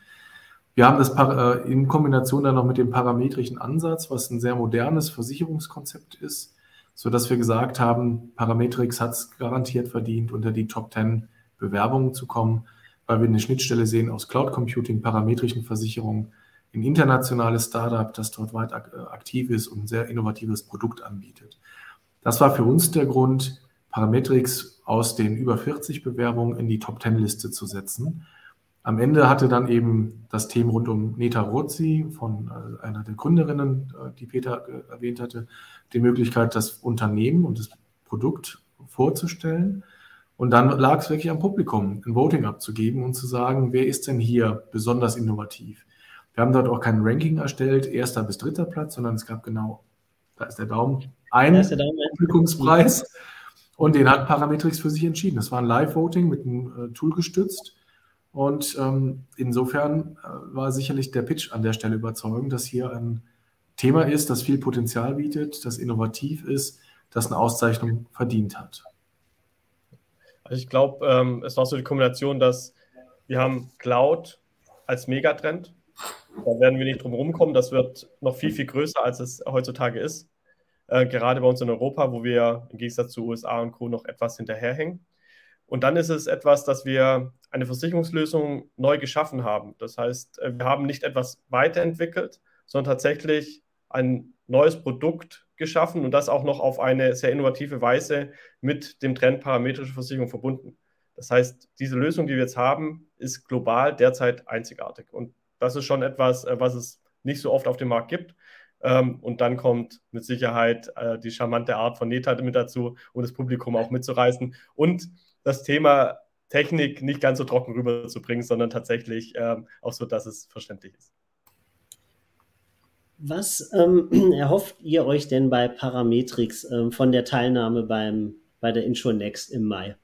Wir haben das äh, in Kombination dann noch mit dem parametrischen Ansatz, was ein sehr modernes Versicherungskonzept ist, so dass wir gesagt haben, Parametrix hat es garantiert verdient, unter die Top 10 Bewerbungen zu kommen, weil wir eine Schnittstelle sehen aus Cloud Computing, parametrischen Versicherungen, ein internationales Startup, das dort weit aktiv ist und ein sehr innovatives Produkt anbietet. Das war für uns der Grund, Parametrix aus den über 40 Bewerbungen in die Top 10 Liste zu setzen. Am Ende hatte dann eben das Team rund um Neta Rozzi von äh, einer der Gründerinnen, äh, die Peter äh, erwähnt hatte, die Möglichkeit, das Unternehmen und das Produkt vorzustellen. Und dann lag es wirklich am Publikum, ein Voting abzugeben und zu sagen, wer ist denn hier besonders innovativ? Wir haben dort auch kein Ranking erstellt, erster bis dritter Platz, sondern es gab genau, da ist der Daumen, einen Publikumspreis. Und den hat Parametrix für sich entschieden. Das war ein Live-Voting mit einem äh, Tool gestützt. Und ähm, insofern äh, war sicherlich der Pitch an der Stelle überzeugend, dass hier ein Thema ist, das viel Potenzial bietet, das innovativ ist, das eine Auszeichnung verdient hat. Also ich glaube, ähm, es war so die Kombination, dass wir haben Cloud als Megatrend. Da werden wir nicht drum rumkommen. Das wird noch viel, viel größer, als es heutzutage ist. Äh, gerade bei uns in Europa, wo wir im Gegensatz zu USA und Co. noch etwas hinterherhängen. Und dann ist es etwas, dass wir eine Versicherungslösung neu geschaffen haben. Das heißt, äh, wir haben nicht etwas weiterentwickelt, sondern tatsächlich ein neues Produkt geschaffen und das auch noch auf eine sehr innovative Weise mit dem Trend parametrische Versicherung verbunden. Das heißt, diese Lösung, die wir jetzt haben, ist global derzeit einzigartig. Und das ist schon etwas, äh, was es nicht so oft auf dem Markt gibt. Ähm, und dann kommt mit Sicherheit äh, die charmante Art von Neta mit dazu, um das Publikum auch mitzureißen. Und das Thema Technik nicht ganz so trocken rüberzubringen, sondern tatsächlich ähm, auch so, dass es verständlich ist. Was ähm, erhofft ihr euch denn bei Parametrix ähm, von der Teilnahme beim, bei der InsurNext im Mai?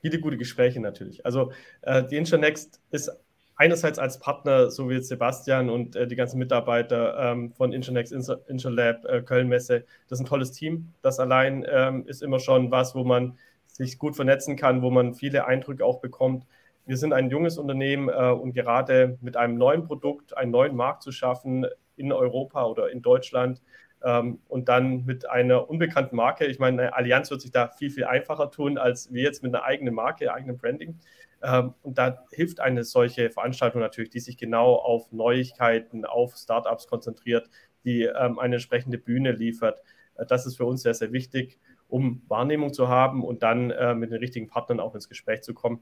Viele gute Gespräche natürlich. Also äh, die InsurNext ist einerseits als Partner, so wie jetzt Sebastian und äh, die ganzen Mitarbeiter ähm, von InsurNext, InsurLab, äh, Kölnmesse, das ist ein tolles Team. Das allein ähm, ist immer schon was, wo man sich gut vernetzen kann, wo man viele Eindrücke auch bekommt. Wir sind ein junges Unternehmen äh, und gerade mit einem neuen Produkt einen neuen Markt zu schaffen in Europa oder in Deutschland ähm, und dann mit einer unbekannten Marke. Ich meine, eine Allianz wird sich da viel, viel einfacher tun als wir jetzt mit einer eigenen Marke, eigenem Branding. Ähm, und da hilft eine solche Veranstaltung natürlich, die sich genau auf Neuigkeiten, auf Startups konzentriert, die ähm, eine entsprechende Bühne liefert. Äh, das ist für uns sehr, sehr wichtig, um Wahrnehmung zu haben und dann äh, mit den richtigen Partnern auch ins Gespräch zu kommen.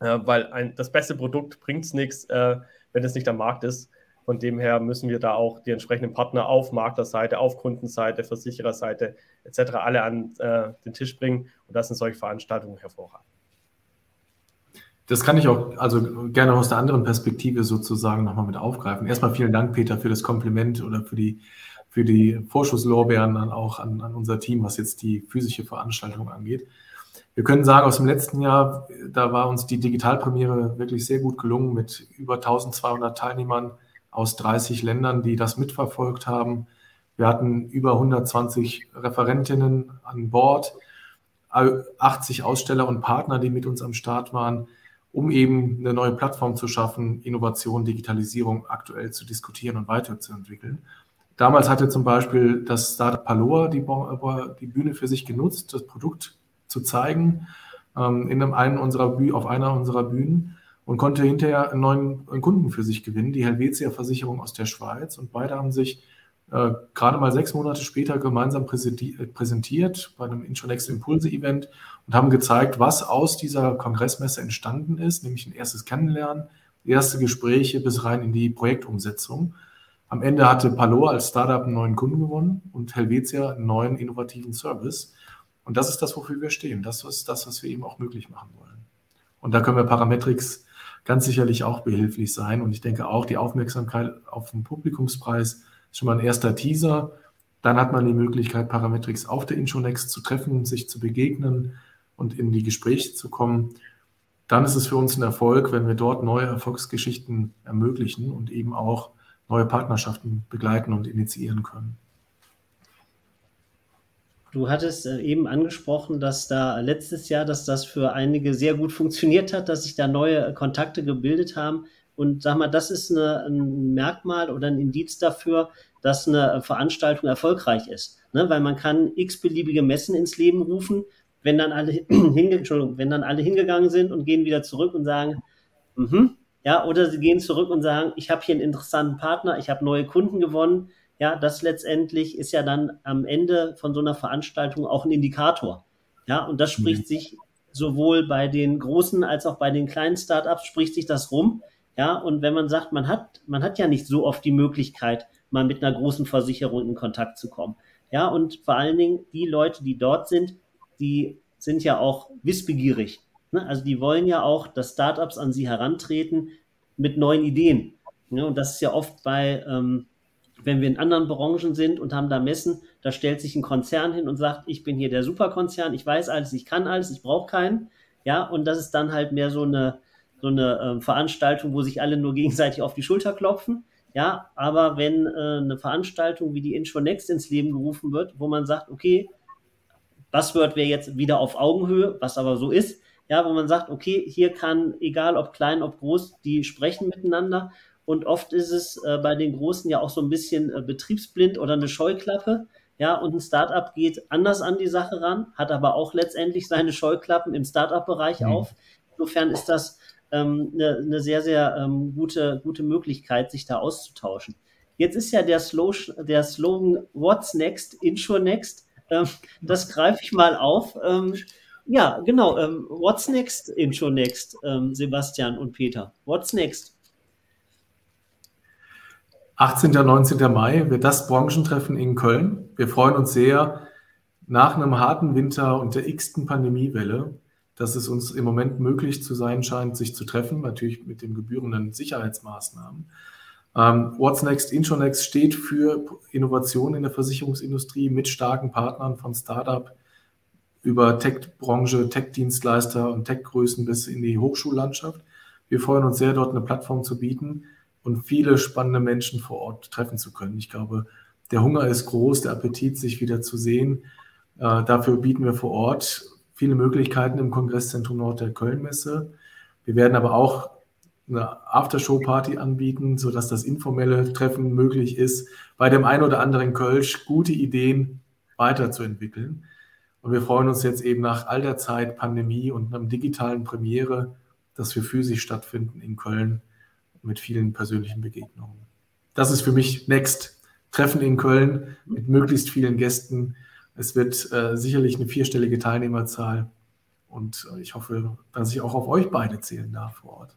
Äh, weil ein, das beste Produkt bringt es nichts, wenn es nicht am Markt ist. Von dem her müssen wir da auch die entsprechenden Partner auf Maklerseite, auf Kundenseite, Versichererseite etc. alle an äh, den Tisch bringen. Und das sind solche Veranstaltungen hervorragend. Das kann ich auch also gerne aus der anderen Perspektive sozusagen nochmal mit aufgreifen. Erstmal vielen Dank, Peter, für das Kompliment oder für die, für die Vorschusslorbeeren dann auch an, an unser Team, was jetzt die physische Veranstaltung angeht. Wir können sagen, aus dem letzten Jahr, da war uns die Digitalpremiere wirklich sehr gut gelungen mit über 1200 Teilnehmern aus 30 Ländern, die das mitverfolgt haben. Wir hatten über 120 Referentinnen an Bord, 80 Aussteller und Partner, die mit uns am Start waren um eben eine neue Plattform zu schaffen, Innovation, Digitalisierung aktuell zu diskutieren und weiterzuentwickeln. Damals hatte zum Beispiel das Startup Paloa die, die Bühne für sich genutzt, das Produkt zu zeigen ähm, in einem unserer Büh auf einer unserer Bühnen und konnte hinterher einen neuen Kunden für sich gewinnen, die Helvetia Versicherung aus der Schweiz. Und beide haben sich äh, gerade mal sechs Monate später gemeinsam präsentiert bei einem Intronext Impulse Event und haben gezeigt, was aus dieser Kongressmesse entstanden ist, nämlich ein erstes Kennenlernen, erste Gespräche bis rein in die Projektumsetzung. Am Ende hatte Palo als Startup einen neuen Kunden gewonnen und Helvetia einen neuen innovativen Service. Und das ist das, wofür wir stehen. Das ist das, was wir eben auch möglich machen wollen. Und da können wir Parametrics ganz sicherlich auch behilflich sein. Und ich denke auch, die Aufmerksamkeit auf den Publikumspreis ist schon mal ein erster Teaser. Dann hat man die Möglichkeit, Parametrics auf der Intronext zu treffen, sich zu begegnen und in die Gespräche zu kommen. Dann ist es für uns ein Erfolg, wenn wir dort neue Erfolgsgeschichten ermöglichen und eben auch neue Partnerschaften begleiten und initiieren können. Du hattest äh, eben angesprochen, dass da letztes Jahr, dass das für einige sehr gut funktioniert hat, dass sich da neue Kontakte gebildet haben. Und sag mal, das ist eine, ein Merkmal oder ein Indiz dafür, dass eine Veranstaltung erfolgreich ist. Ne? Weil man kann x-beliebige Messen ins Leben rufen, wenn dann alle hinge wenn dann alle hingegangen sind und gehen wieder zurück und sagen, mhm, ja, oder sie gehen zurück und sagen, ich habe hier einen interessanten Partner, ich habe neue Kunden gewonnen. Ja, das letztendlich ist ja dann am Ende von so einer Veranstaltung auch ein Indikator. Ja, und das spricht mhm. sich sowohl bei den großen als auch bei den kleinen Startups spricht sich das rum. Ja, und wenn man sagt, man hat, man hat ja nicht so oft die Möglichkeit, mal mit einer großen Versicherung in Kontakt zu kommen. Ja, und vor allen Dingen die Leute, die dort sind, die sind ja auch wissbegierig. Ne? Also die wollen ja auch, dass Startups an sie herantreten mit neuen Ideen. Ja, und das ist ja oft bei, ähm, wenn wir in anderen Branchen sind und haben da Messen, da stellt sich ein Konzern hin und sagt, ich bin hier der Superkonzern, ich weiß alles, ich kann alles, ich brauche keinen. Ja, und das ist dann halt mehr so eine, so eine äh, Veranstaltung, wo sich alle nur gegenseitig auf die Schulter klopfen. Ja, aber wenn äh, eine Veranstaltung wie die Intro Next ins Leben gerufen wird, wo man sagt, okay, Buzzword wäre jetzt wieder auf Augenhöhe, was aber so ist, ja, wo man sagt, okay, hier kann, egal ob klein, ob groß, die sprechen miteinander. Und oft ist es äh, bei den Großen ja auch so ein bisschen äh, betriebsblind oder eine Scheuklappe. Ja, und ein Startup geht anders an die Sache ran, hat aber auch letztendlich seine Scheuklappen im Startup-Bereich mhm. auf. Insofern ist das ähm, eine, eine, sehr, sehr ähm, gute, gute Möglichkeit, sich da auszutauschen. Jetzt ist ja der, Slow, der Slogan What's Next, Insure Next. Ähm, das greife ich mal auf. Ja, genau. Ähm, what's Next, Insure Next, ähm, Sebastian und Peter? What's Next? 18. und 19. Mai wird das Branchentreffen in Köln. Wir freuen uns sehr, nach einem harten Winter und der x-ten Pandemiewelle dass es uns im Moment möglich zu sein scheint, sich zu treffen, natürlich mit den gebührenden Sicherheitsmaßnahmen. Ähm, What's Next, Intronext steht für Innovation in der Versicherungsindustrie mit starken Partnern von Startup über Tech-Branche, Tech-Dienstleister und Tech-Größen bis in die Hochschullandschaft. Wir freuen uns sehr, dort eine Plattform zu bieten und viele spannende Menschen vor Ort treffen zu können. Ich glaube, der Hunger ist groß, der Appetit, sich wieder zu sehen. Äh, dafür bieten wir vor Ort viele Möglichkeiten im Kongresszentrum Nord der Kölnmesse. Wir werden aber auch eine Aftershow-Party anbieten, sodass das informelle Treffen möglich ist, bei dem ein oder anderen Kölsch gute Ideen weiterzuentwickeln. Und wir freuen uns jetzt eben nach all der Zeit Pandemie und einem digitalen Premiere, dass wir physisch stattfinden in Köln mit vielen persönlichen Begegnungen. Das ist für mich Next. Treffen in Köln mit möglichst vielen Gästen. Es wird äh, sicherlich eine vierstellige Teilnehmerzahl. Und äh, ich hoffe, dass ich auch auf euch beide zählen darf vor Ort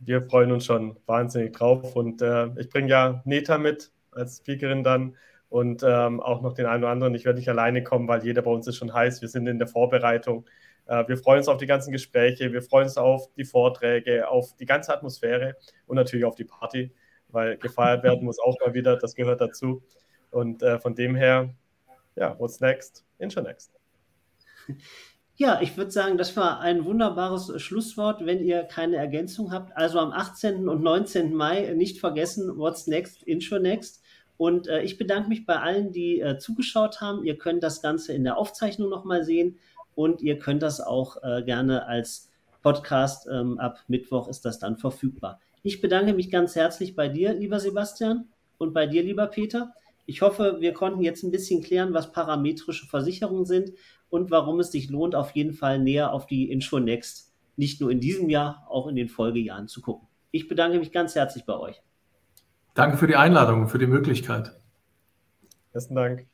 wir freuen uns schon wahnsinnig drauf. Und äh, ich bringe ja Neta mit als Speakerin dann und ähm, auch noch den einen oder anderen. Ich werde nicht alleine kommen, weil jeder bei uns ist schon heiß. Wir sind in der Vorbereitung. Äh, wir freuen uns auf die ganzen Gespräche. Wir freuen uns auf die Vorträge, auf die ganze Atmosphäre und natürlich auf die Party, weil gefeiert werden muss auch mal wieder. Das gehört dazu. Und äh, von dem her, ja, what's next? Intro next. Ja, ich würde sagen, das war ein wunderbares Schlusswort, wenn ihr keine Ergänzung habt. Also am 18. und 19. Mai nicht vergessen, What's Next, Intro Next. Und äh, ich bedanke mich bei allen, die äh, zugeschaut haben. Ihr könnt das Ganze in der Aufzeichnung nochmal sehen und ihr könnt das auch äh, gerne als Podcast. Ähm, ab Mittwoch ist das dann verfügbar. Ich bedanke mich ganz herzlich bei dir, lieber Sebastian, und bei dir, lieber Peter. Ich hoffe, wir konnten jetzt ein bisschen klären, was parametrische Versicherungen sind und warum es sich lohnt, auf jeden Fall näher auf die InsurNext nicht nur in diesem Jahr, auch in den Folgejahren zu gucken. Ich bedanke mich ganz herzlich bei euch. Danke für die Einladung und für die Möglichkeit. Besten Dank.